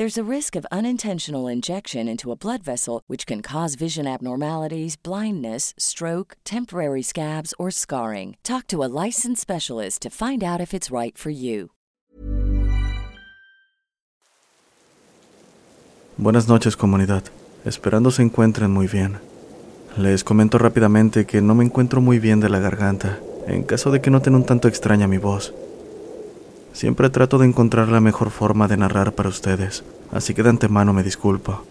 There's a risk of unintentional injection into a blood vessel, which can cause vision abnormalities, blindness, stroke, temporary scabs, or scarring. Talk to a licensed specialist to find out if it's right for you. Buenas noches comunidad, esperando se encuentren muy bien. Les comento rápidamente que no me encuentro muy bien de la garganta, en caso de que noten un tanto extraña mi voz. Siempre trato de encontrar la mejor forma de narrar para ustedes, así que de antemano me disculpo.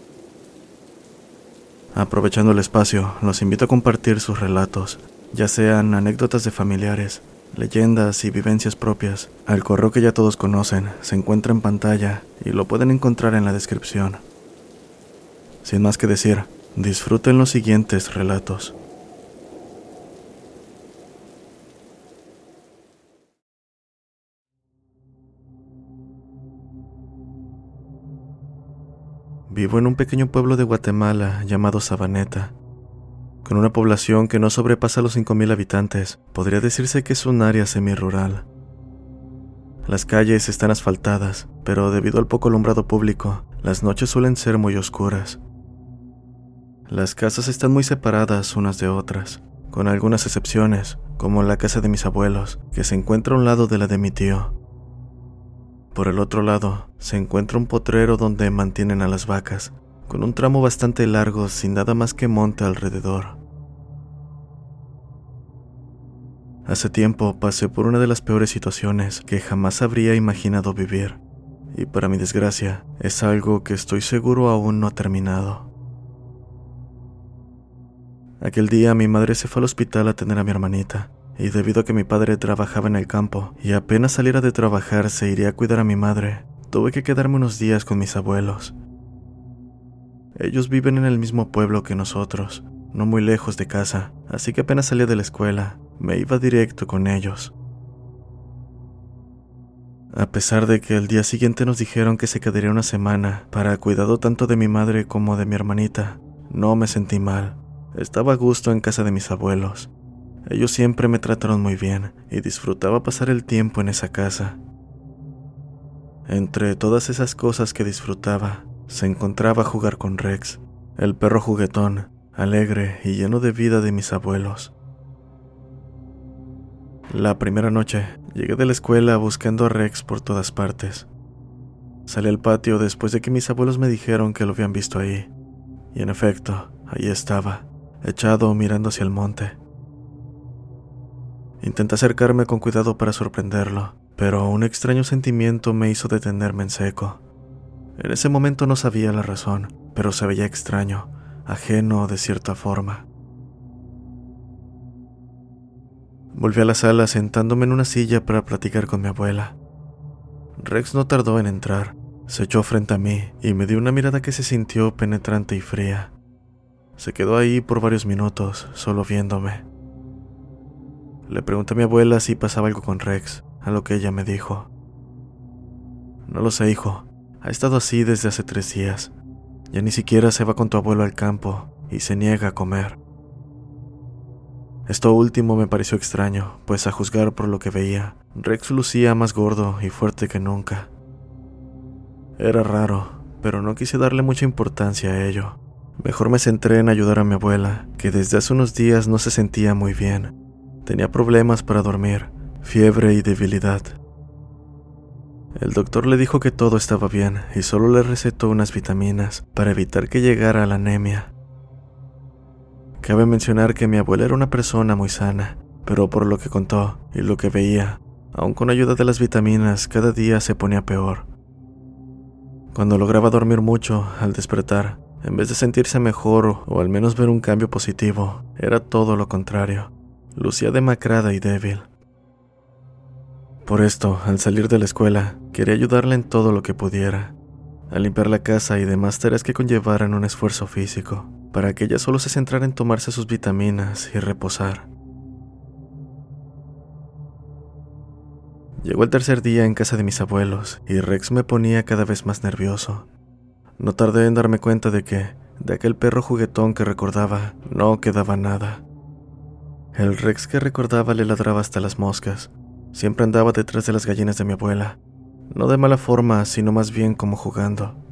Aprovechando el espacio, los invito a compartir sus relatos, ya sean anécdotas de familiares, leyendas y vivencias propias. Al correo que ya todos conocen se encuentra en pantalla y lo pueden encontrar en la descripción. Sin más que decir, disfruten los siguientes relatos. Vivo en un pequeño pueblo de Guatemala llamado Sabaneta. Con una población que no sobrepasa los 5.000 habitantes, podría decirse que es un área semi-rural. Las calles están asfaltadas, pero debido al poco alumbrado público, las noches suelen ser muy oscuras. Las casas están muy separadas unas de otras, con algunas excepciones, como la casa de mis abuelos, que se encuentra a un lado de la de mi tío. Por el otro lado, se encuentra un potrero donde mantienen a las vacas, con un tramo bastante largo sin nada más que monte alrededor. Hace tiempo pasé por una de las peores situaciones que jamás habría imaginado vivir, y para mi desgracia es algo que estoy seguro aún no ha terminado. Aquel día mi madre se fue al hospital a tener a mi hermanita, y debido a que mi padre trabajaba en el campo y apenas saliera de trabajar se iría a cuidar a mi madre, tuve que quedarme unos días con mis abuelos. Ellos viven en el mismo pueblo que nosotros, no muy lejos de casa, así que apenas salía de la escuela, me iba directo con ellos. A pesar de que el día siguiente nos dijeron que se quedaría una semana para cuidado tanto de mi madre como de mi hermanita, no me sentí mal. Estaba a gusto en casa de mis abuelos. Ellos siempre me trataron muy bien y disfrutaba pasar el tiempo en esa casa. Entre todas esas cosas que disfrutaba, se encontraba jugar con Rex, el perro juguetón, alegre y lleno de vida de mis abuelos. La primera noche llegué de la escuela buscando a Rex por todas partes. Salí al patio después de que mis abuelos me dijeron que lo habían visto ahí, y en efecto, ahí estaba, echado mirando hacia el monte. Intenté acercarme con cuidado para sorprenderlo, pero un extraño sentimiento me hizo detenerme en seco. En ese momento no sabía la razón, pero se veía extraño, ajeno de cierta forma. Volví a la sala sentándome en una silla para platicar con mi abuela. Rex no tardó en entrar, se echó frente a mí y me dio una mirada que se sintió penetrante y fría. Se quedó ahí por varios minutos, solo viéndome. Le pregunté a mi abuela si pasaba algo con Rex, a lo que ella me dijo. No lo sé, hijo. Ha estado así desde hace tres días. Ya ni siquiera se va con tu abuelo al campo y se niega a comer. Esto último me pareció extraño, pues a juzgar por lo que veía, Rex lucía más gordo y fuerte que nunca. Era raro, pero no quise darle mucha importancia a ello. Mejor me centré en ayudar a mi abuela, que desde hace unos días no se sentía muy bien Tenía problemas para dormir, fiebre y debilidad. El doctor le dijo que todo estaba bien y solo le recetó unas vitaminas para evitar que llegara a la anemia. Cabe mencionar que mi abuela era una persona muy sana, pero por lo que contó y lo que veía, Aun con ayuda de las vitaminas, cada día se ponía peor. Cuando lograba dormir mucho, al despertar, en vez de sentirse mejor o al menos ver un cambio positivo, era todo lo contrario. Lucía demacrada y débil. Por esto, al salir de la escuela, quería ayudarla en todo lo que pudiera, a limpiar la casa y demás tareas que conllevaran un esfuerzo físico, para que ella solo se centrara en tomarse sus vitaminas y reposar. Llegó el tercer día en casa de mis abuelos y Rex me ponía cada vez más nervioso. No tardé en darme cuenta de que, de aquel perro juguetón que recordaba, no quedaba nada. El Rex que recordaba le ladraba hasta las moscas. Siempre andaba detrás de las gallinas de mi abuela. No de mala forma, sino más bien como jugando.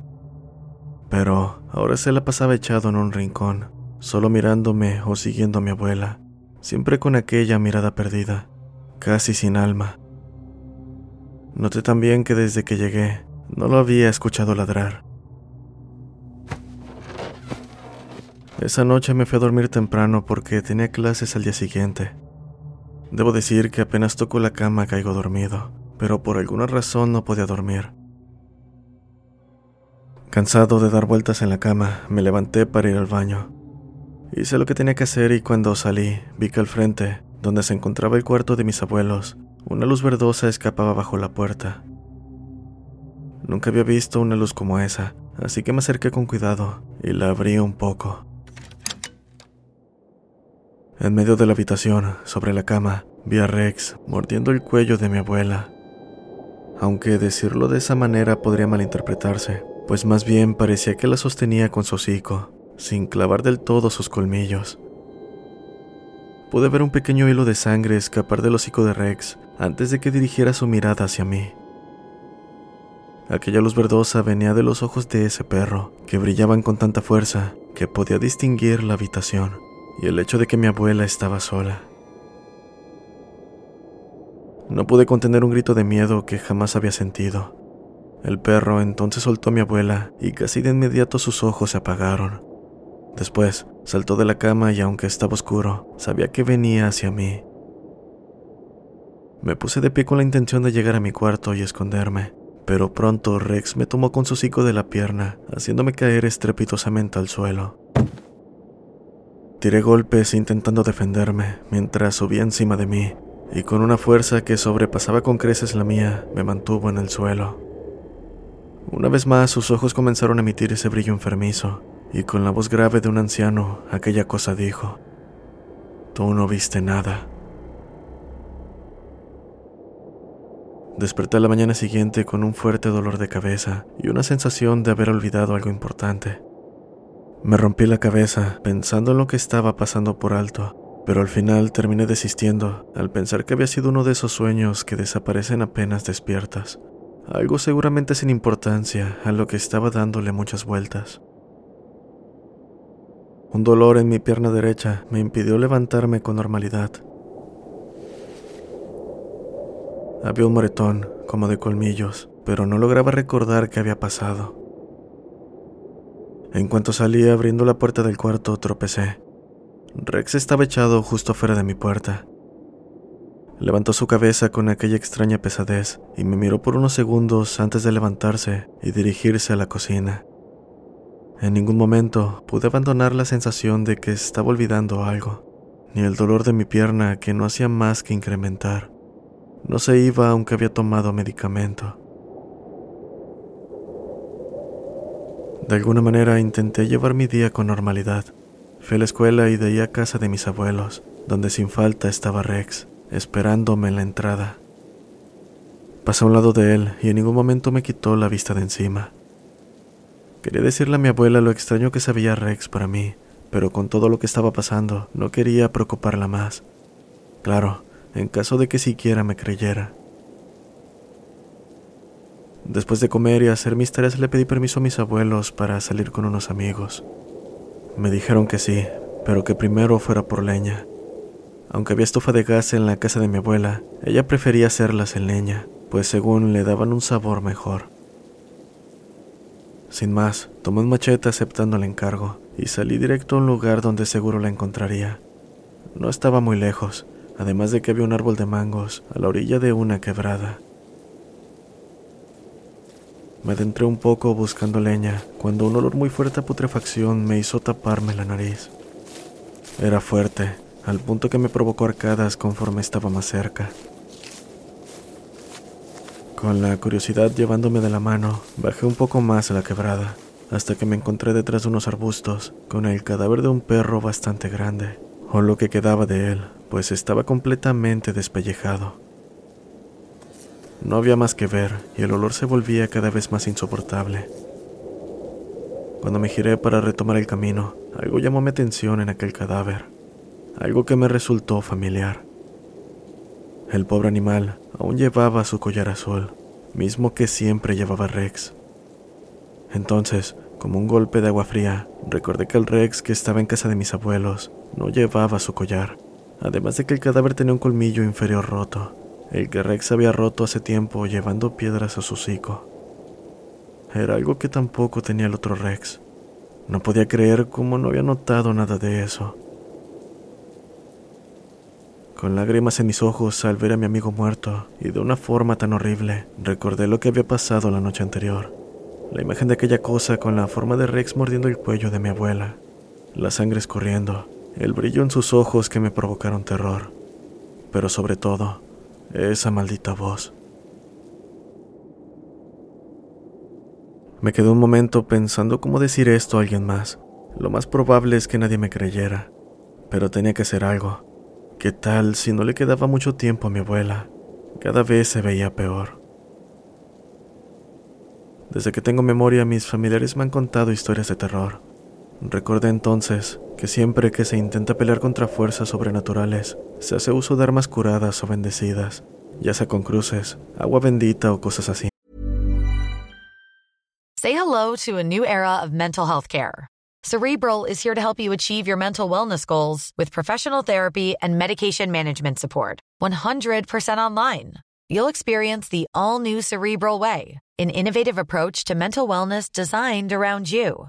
Pero ahora se la pasaba echado en un rincón, solo mirándome o siguiendo a mi abuela, siempre con aquella mirada perdida, casi sin alma. Noté también que desde que llegué no lo había escuchado ladrar. Esa noche me fui a dormir temprano porque tenía clases al día siguiente. Debo decir que apenas toco la cama caigo dormido, pero por alguna razón no podía dormir. Cansado de dar vueltas en la cama, me levanté para ir al baño. Hice lo que tenía que hacer y cuando salí, vi que al frente, donde se encontraba el cuarto de mis abuelos, una luz verdosa escapaba bajo la puerta. Nunca había visto una luz como esa, así que me acerqué con cuidado y la abrí un poco. En medio de la habitación, sobre la cama, vi a Rex mordiendo el cuello de mi abuela. Aunque decirlo de esa manera podría malinterpretarse, pues más bien parecía que la sostenía con su hocico, sin clavar del todo sus colmillos. Pude ver un pequeño hilo de sangre escapar del hocico de Rex antes de que dirigiera su mirada hacia mí. Aquella luz verdosa venía de los ojos de ese perro, que brillaban con tanta fuerza que podía distinguir la habitación y el hecho de que mi abuela estaba sola. No pude contener un grito de miedo que jamás había sentido. El perro entonces soltó a mi abuela y casi de inmediato sus ojos se apagaron. Después saltó de la cama y aunque estaba oscuro, sabía que venía hacia mí. Me puse de pie con la intención de llegar a mi cuarto y esconderme, pero pronto Rex me tomó con su hocico de la pierna, haciéndome caer estrepitosamente al suelo. Tiré golpes intentando defenderme mientras subía encima de mí, y con una fuerza que sobrepasaba con creces la mía, me mantuvo en el suelo. Una vez más sus ojos comenzaron a emitir ese brillo enfermizo, y con la voz grave de un anciano, aquella cosa dijo, Tú no viste nada. Desperté la mañana siguiente con un fuerte dolor de cabeza y una sensación de haber olvidado algo importante. Me rompí la cabeza pensando en lo que estaba pasando por alto, pero al final terminé desistiendo al pensar que había sido uno de esos sueños que desaparecen apenas despiertas, algo seguramente sin importancia a lo que estaba dándole muchas vueltas. Un dolor en mi pierna derecha me impidió levantarme con normalidad Había un moretón, como de colmillos, pero no lograba recordar qué había pasado. En cuanto salí abriendo la puerta del cuarto, tropecé. Rex estaba echado justo fuera de mi puerta. Levantó su cabeza con aquella extraña pesadez y me miró por unos segundos antes de levantarse y dirigirse a la cocina. En ningún momento pude abandonar la sensación de que estaba olvidando algo, ni el dolor de mi pierna que no hacía más que incrementar. No se iba aunque había tomado medicamento. De alguna manera intenté llevar mi día con normalidad. Fui a la escuela y de ahí a casa de mis abuelos, donde sin falta estaba Rex, esperándome en la entrada. Pasé a un lado de él y en ningún momento me quitó la vista de encima. Quería decirle a mi abuela lo extraño que sabía Rex para mí, pero con todo lo que estaba pasando no quería preocuparla más. Claro, en caso de que siquiera me creyera. Después de comer y hacer mis tareas le pedí permiso a mis abuelos para salir con unos amigos. Me dijeron que sí, pero que primero fuera por leña. Aunque había estufa de gas en la casa de mi abuela, ella prefería hacerlas en leña, pues según le daban un sabor mejor. Sin más, tomé un machete aceptando el encargo y salí directo a un lugar donde seguro la encontraría. No estaba muy lejos, además de que había un árbol de mangos a la orilla de una quebrada. Me adentré un poco buscando leña cuando un olor muy fuerte a putrefacción me hizo taparme la nariz. Era fuerte, al punto que me provocó arcadas conforme estaba más cerca. Con la curiosidad llevándome de la mano, bajé un poco más a la quebrada, hasta que me encontré detrás de unos arbustos con el cadáver de un perro bastante grande, o lo que quedaba de él, pues estaba completamente despellejado. No había más que ver y el olor se volvía cada vez más insoportable. Cuando me giré para retomar el camino, algo llamó mi atención en aquel cadáver, algo que me resultó familiar. El pobre animal aún llevaba su collar azul, mismo que siempre llevaba Rex. Entonces, como un golpe de agua fría, recordé que el Rex que estaba en casa de mis abuelos no llevaba su collar, además de que el cadáver tenía un colmillo inferior roto, el que Rex había roto hace tiempo llevando piedras a su hocico. Era algo que tampoco tenía el otro Rex. No podía creer cómo no había notado nada de eso. Con lágrimas en mis ojos al ver a mi amigo muerto y de una forma tan horrible, recordé lo que había pasado la noche anterior. La imagen de aquella cosa con la forma de Rex mordiendo el cuello de mi abuela, la sangre escurriendo, el brillo en sus ojos que me provocaron terror, pero sobre todo, esa maldita voz. Me quedé un momento pensando cómo decir esto a alguien más. Lo más probable es que nadie me creyera, pero tenía que hacer algo. ¿Qué tal si no le quedaba mucho tiempo a mi abuela? Cada vez se veía peor. Desde que tengo memoria, mis familiares me han contado historias de terror. Recordé entonces que siempre que se intenta pelear contra fuerzas sobrenaturales, se hace uso de armas curadas o bendecidas, ya sea con cruces, agua bendita o cosas así. Say hello to a new era of mental health care. Cerebral is here to help you achieve your mental wellness goals with professional therapy and medication management support. 100% online. You'll experience the all new Cerebral Way, an innovative approach to mental wellness designed around you.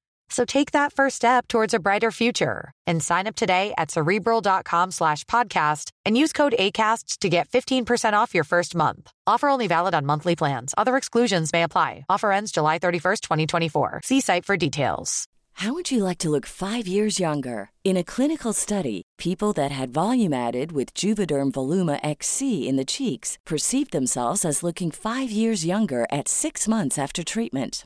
So take that first step towards a brighter future and sign up today at cerebral.com slash podcast and use code ACasts to get 15% off your first month. Offer only valid on monthly plans. Other exclusions may apply. Offer ends July 31st, 2024. See site for details. How would you like to look five years younger? In a clinical study, people that had volume added with Juvederm Voluma XC in the cheeks perceived themselves as looking five years younger at six months after treatment.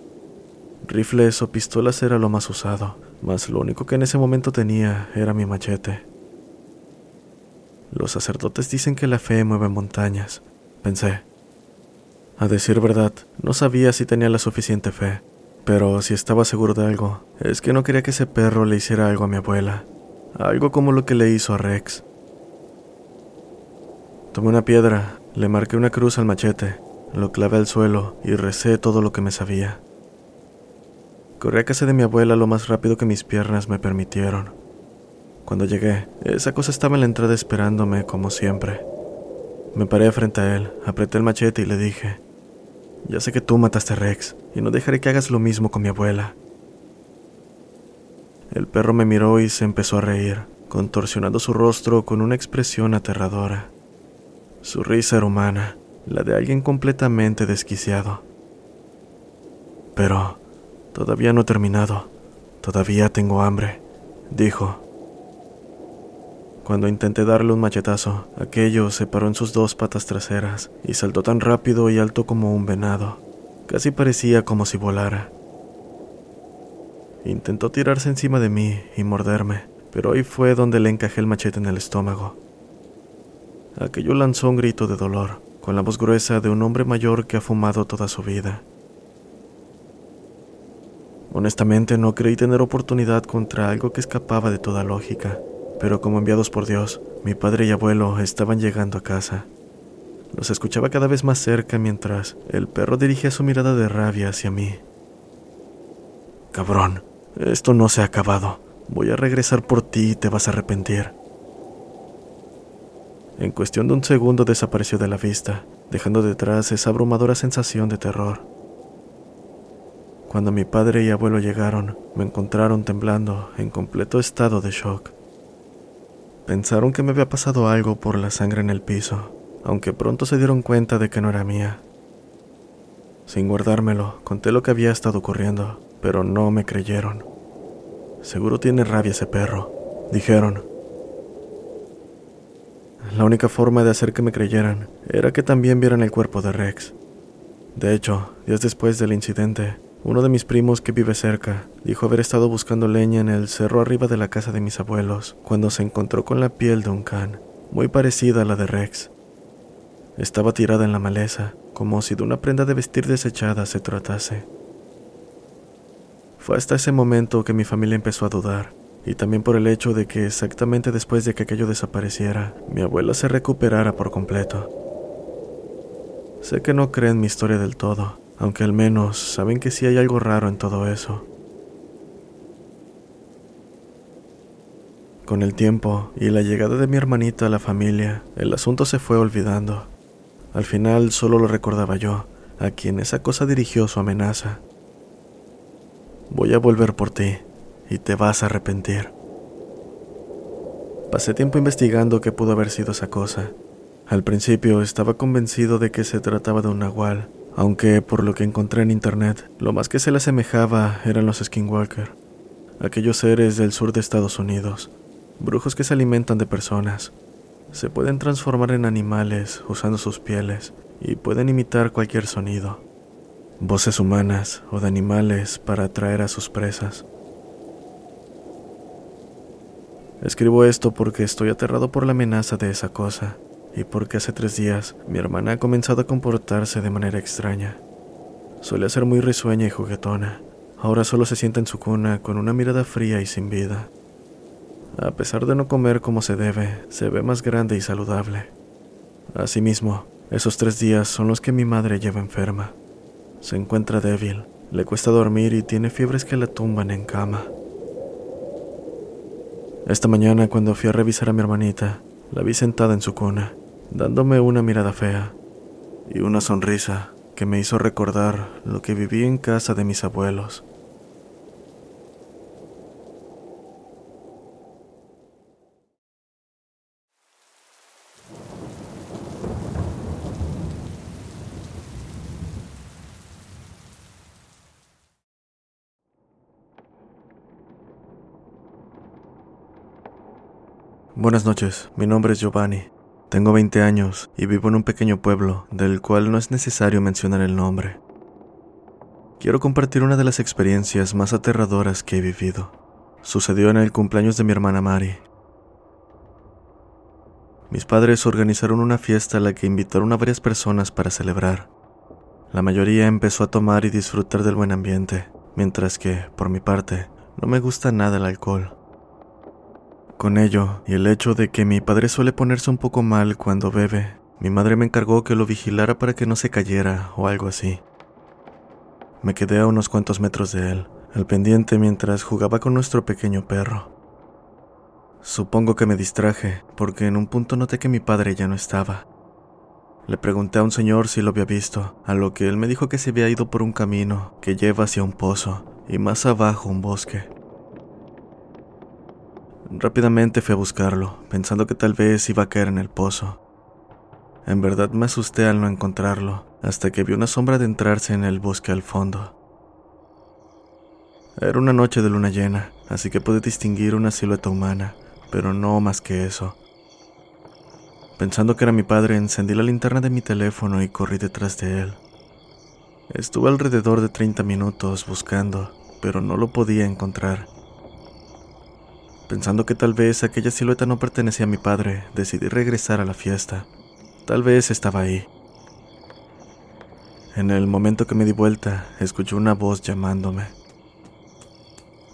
Rifles o pistolas era lo más usado, mas lo único que en ese momento tenía era mi machete. Los sacerdotes dicen que la fe mueve montañas, pensé. A decir verdad, no sabía si tenía la suficiente fe, pero si estaba seguro de algo, es que no quería que ese perro le hiciera algo a mi abuela, algo como lo que le hizo a Rex. Tomé una piedra, le marqué una cruz al machete, lo clavé al suelo y recé todo lo que me sabía. Corrí a casa de mi abuela lo más rápido que mis piernas me permitieron. Cuando llegué, esa cosa estaba en la entrada esperándome como siempre. Me paré frente a él, apreté el machete y le dije, ya sé que tú mataste a Rex, y no dejaré que hagas lo mismo con mi abuela. El perro me miró y se empezó a reír, contorsionando su rostro con una expresión aterradora. Su risa era humana, la de alguien completamente desquiciado. Pero todavía no he terminado, todavía tengo hambre, dijo. Cuando intenté darle un machetazo, aquello se paró en sus dos patas traseras y saltó tan rápido y alto como un venado. Casi parecía como si volara. Intentó tirarse encima de mí y morderme, pero ahí fue donde le encajé el machete en el estómago. Aquello lanzó un grito de dolor, con la voz gruesa de un hombre mayor que ha fumado toda su vida. Honestamente no creí tener oportunidad contra algo que escapaba de toda lógica pero como enviados por Dios, mi padre y abuelo estaban llegando a casa. Los escuchaba cada vez más cerca mientras el perro dirigía su mirada de rabia hacia mí. Cabrón, esto no se ha acabado. Voy a regresar por ti y te vas a arrepentir. En cuestión de un segundo desapareció de la vista, dejando detrás esa abrumadora sensación de terror. Cuando mi padre y abuelo llegaron, me encontraron temblando, en completo estado de shock. Pensaron que me había pasado algo por la sangre en el piso, aunque pronto se dieron cuenta de que no era mía. Sin guardármelo, conté lo que había estado ocurriendo, pero no me creyeron. Seguro tiene rabia ese perro, dijeron. La única forma de hacer que me creyeran era que también vieran el cuerpo de Rex. De hecho, días después del incidente, uno de mis primos que vive cerca dijo haber estado buscando leña en el cerro arriba de la casa de mis abuelos cuando se encontró con la piel de un can, muy parecida a la de Rex. Estaba tirada en la maleza, como si de una prenda de vestir desechada se tratase. Fue hasta ese momento que mi familia empezó a dudar, y también por el hecho de que exactamente después de que aquello desapareciera, mi abuela se recuperara por completo. Sé que no creen mi historia del todo, aunque al menos saben que sí hay algo raro en todo eso. Con el tiempo y la llegada de mi hermanita a la familia, el asunto se fue olvidando. Al final solo lo recordaba yo, a quien esa cosa dirigió su amenaza. Voy a volver por ti y te vas a arrepentir. Pasé tiempo investigando qué pudo haber sido esa cosa. Al principio estaba convencido de que se trataba de un nahual, aunque por lo que encontré en internet, lo más que se le asemejaba eran los skinwalker, aquellos seres del sur de Estados Unidos, brujos que se alimentan de personas. Se pueden transformar en animales usando sus pieles y pueden imitar cualquier sonido, voces humanas o de animales para atraer a sus presas. Escribo esto porque estoy aterrado por la amenaza de esa cosa y porque hace tres días mi hermana ha comenzado a comportarse de manera extraña. Suele ser muy risueña y juguetona. Ahora solo se sienta en su cuna con una mirada fría y sin vida. A pesar de no comer como se debe, se ve más grande y saludable. Asimismo, esos tres días son los que mi madre lleva enferma. Se encuentra débil, le cuesta dormir y tiene fiebres que la tumban en cama. Esta mañana, cuando fui a revisar a mi hermanita, la vi sentada en su cuna, dándome una mirada fea y una sonrisa que me hizo recordar lo que viví en casa de mis abuelos. Buenas noches, mi nombre es Giovanni. Tengo 20 años y vivo en un pequeño pueblo del cual no es necesario mencionar el nombre. Quiero compartir una de las experiencias más aterradoras que he vivido. Sucedió en el cumpleaños de mi hermana Mari. Mis padres organizaron una fiesta a la que invitaron a varias personas para celebrar. La mayoría empezó a tomar y disfrutar del buen ambiente, mientras que, por mi parte, no me gusta nada el alcohol. Con ello, y el hecho de que mi padre suele ponerse un poco mal cuando bebe, mi madre me encargó que lo vigilara para que no se cayera o algo así. Me quedé a unos cuantos metros de él, al pendiente mientras jugaba con nuestro pequeño perro. Supongo que me distraje, porque en un punto noté que mi padre ya no estaba. Le pregunté a un señor si lo había visto, a lo que él me dijo que se había ido por un camino que lleva hacia un pozo y más abajo un bosque. Rápidamente fui a buscarlo, pensando que tal vez iba a caer en el pozo. En verdad me asusté al no encontrarlo, hasta que vi una sombra adentrarse en el bosque al fondo. Era una noche de luna llena, así que pude distinguir una silueta humana, pero no más que eso. Pensando que era mi padre, encendí la linterna de mi teléfono y corrí detrás de él. Estuve alrededor de 30 minutos buscando, pero no lo podía encontrar. Pensando que tal vez aquella silueta no pertenecía a mi padre, decidí regresar a la fiesta. Tal vez estaba ahí. En el momento que me di vuelta, escuché una voz llamándome.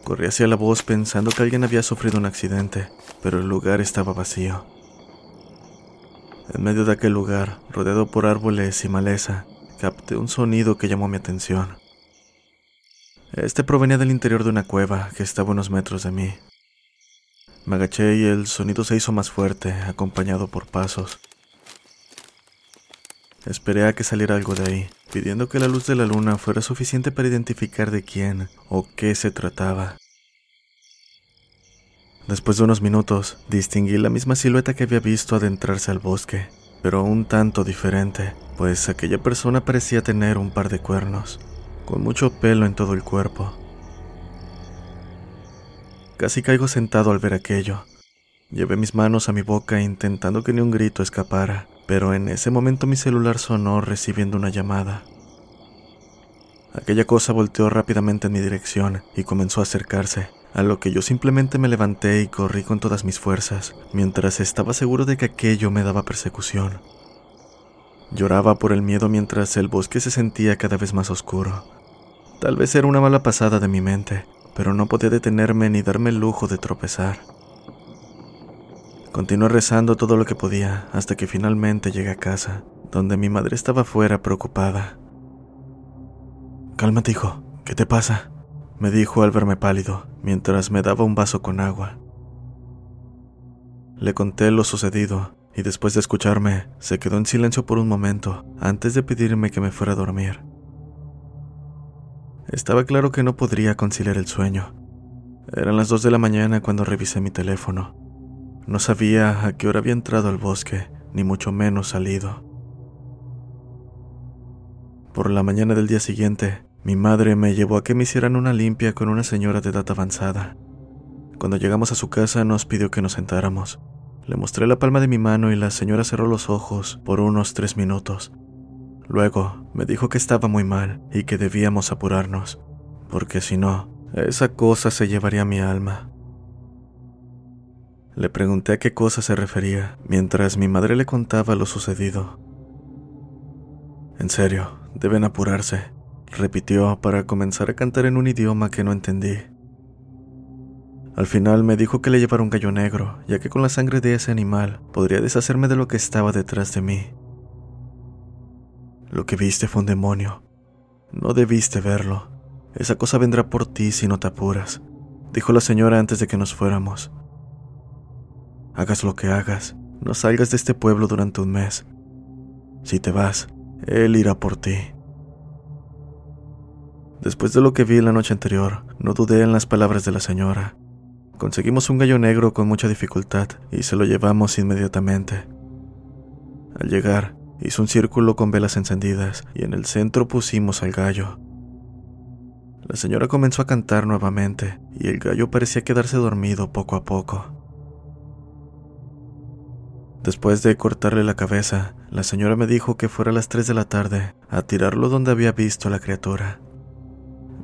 Corrí hacia la voz pensando que alguien había sufrido un accidente, pero el lugar estaba vacío. En medio de aquel lugar, rodeado por árboles y maleza, capté un sonido que llamó mi atención. Este provenía del interior de una cueva que estaba a unos metros de mí. Me agaché y el sonido se hizo más fuerte, acompañado por pasos. Esperé a que saliera algo de ahí, pidiendo que la luz de la luna fuera suficiente para identificar de quién o qué se trataba. Después de unos minutos, distinguí la misma silueta que había visto adentrarse al bosque, pero un tanto diferente, pues aquella persona parecía tener un par de cuernos, con mucho pelo en todo el cuerpo. Casi caigo sentado al ver aquello. Llevé mis manos a mi boca intentando que ni un grito escapara, pero en ese momento mi celular sonó recibiendo una llamada. Aquella cosa volteó rápidamente en mi dirección y comenzó a acercarse, a lo que yo simplemente me levanté y corrí con todas mis fuerzas, mientras estaba seguro de que aquello me daba persecución. Lloraba por el miedo mientras el bosque se sentía cada vez más oscuro. Tal vez era una mala pasada de mi mente, pero no podía detenerme ni darme el lujo de tropezar. Continué rezando todo lo que podía hasta que finalmente llegué a casa, donde mi madre estaba fuera preocupada. Cálmate, hijo, ¿qué te pasa? me dijo al verme pálido, mientras me daba un vaso con agua. Le conté lo sucedido, y después de escucharme, se quedó en silencio por un momento, antes de pedirme que me fuera a dormir. Estaba claro que no podría conciliar el sueño. Eran las dos de la mañana cuando revisé mi teléfono. No sabía a qué hora había entrado al bosque, ni mucho menos salido. Por la mañana del día siguiente, mi madre me llevó a que me hicieran una limpia con una señora de edad avanzada. Cuando llegamos a su casa nos pidió que nos sentáramos. Le mostré la palma de mi mano y la señora cerró los ojos por unos tres minutos. Luego me dijo que estaba muy mal y que debíamos apurarnos, porque si no, esa cosa se llevaría mi alma. Le pregunté a qué cosa se refería, mientras mi madre le contaba lo sucedido. En serio, deben apurarse repitió para comenzar a cantar en un idioma que no entendí. Al final me dijo que le llevara un gallo negro, ya que con la sangre de ese animal podría deshacerme de lo que estaba detrás de mí. Lo que viste fue un demonio. No debiste verlo. Esa cosa vendrá por ti si no te apuras, dijo la señora antes de que nos fuéramos. Hagas lo que hagas, no salgas de este pueblo durante un mes. Si te vas, él irá por ti. Después de lo que vi la noche anterior, no dudé en las palabras de la señora. Conseguimos un gallo negro con mucha dificultad y se lo llevamos inmediatamente. Al llegar, hizo un círculo con velas encendidas y en el centro pusimos al gallo. La señora comenzó a cantar nuevamente y el gallo parecía quedarse dormido poco a poco. Después de cortarle la cabeza, la señora me dijo que fuera a las 3 de la tarde a tirarlo donde había visto a la criatura.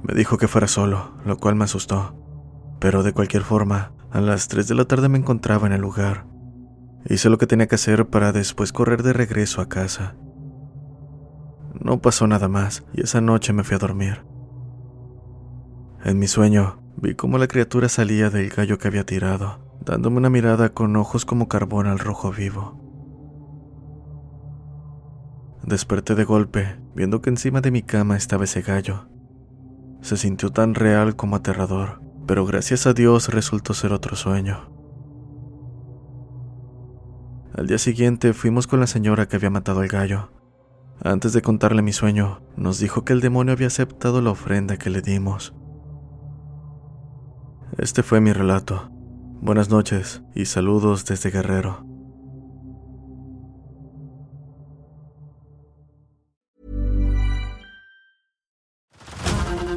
Me dijo que fuera solo, lo cual me asustó. Pero de cualquier forma, a las 3 de la tarde me encontraba en el lugar. Hice lo que tenía que hacer para después correr de regreso a casa. No pasó nada más y esa noche me fui a dormir. En mi sueño, vi cómo la criatura salía del gallo que había tirado, dándome una mirada con ojos como carbón al rojo vivo. Desperté de golpe, viendo que encima de mi cama estaba ese gallo, se sintió tan real como aterrador, pero gracias a Dios resultó ser otro sueño. Al día siguiente fuimos con la señora que había matado al gallo. Antes de contarle mi sueño, nos dijo que el demonio había aceptado la ofrenda que le dimos. Este fue mi relato. Buenas noches y saludos desde Guerrero.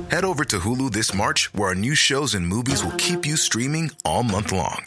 Head over to Hulu this March, where our new shows and movies will keep you streaming all month long.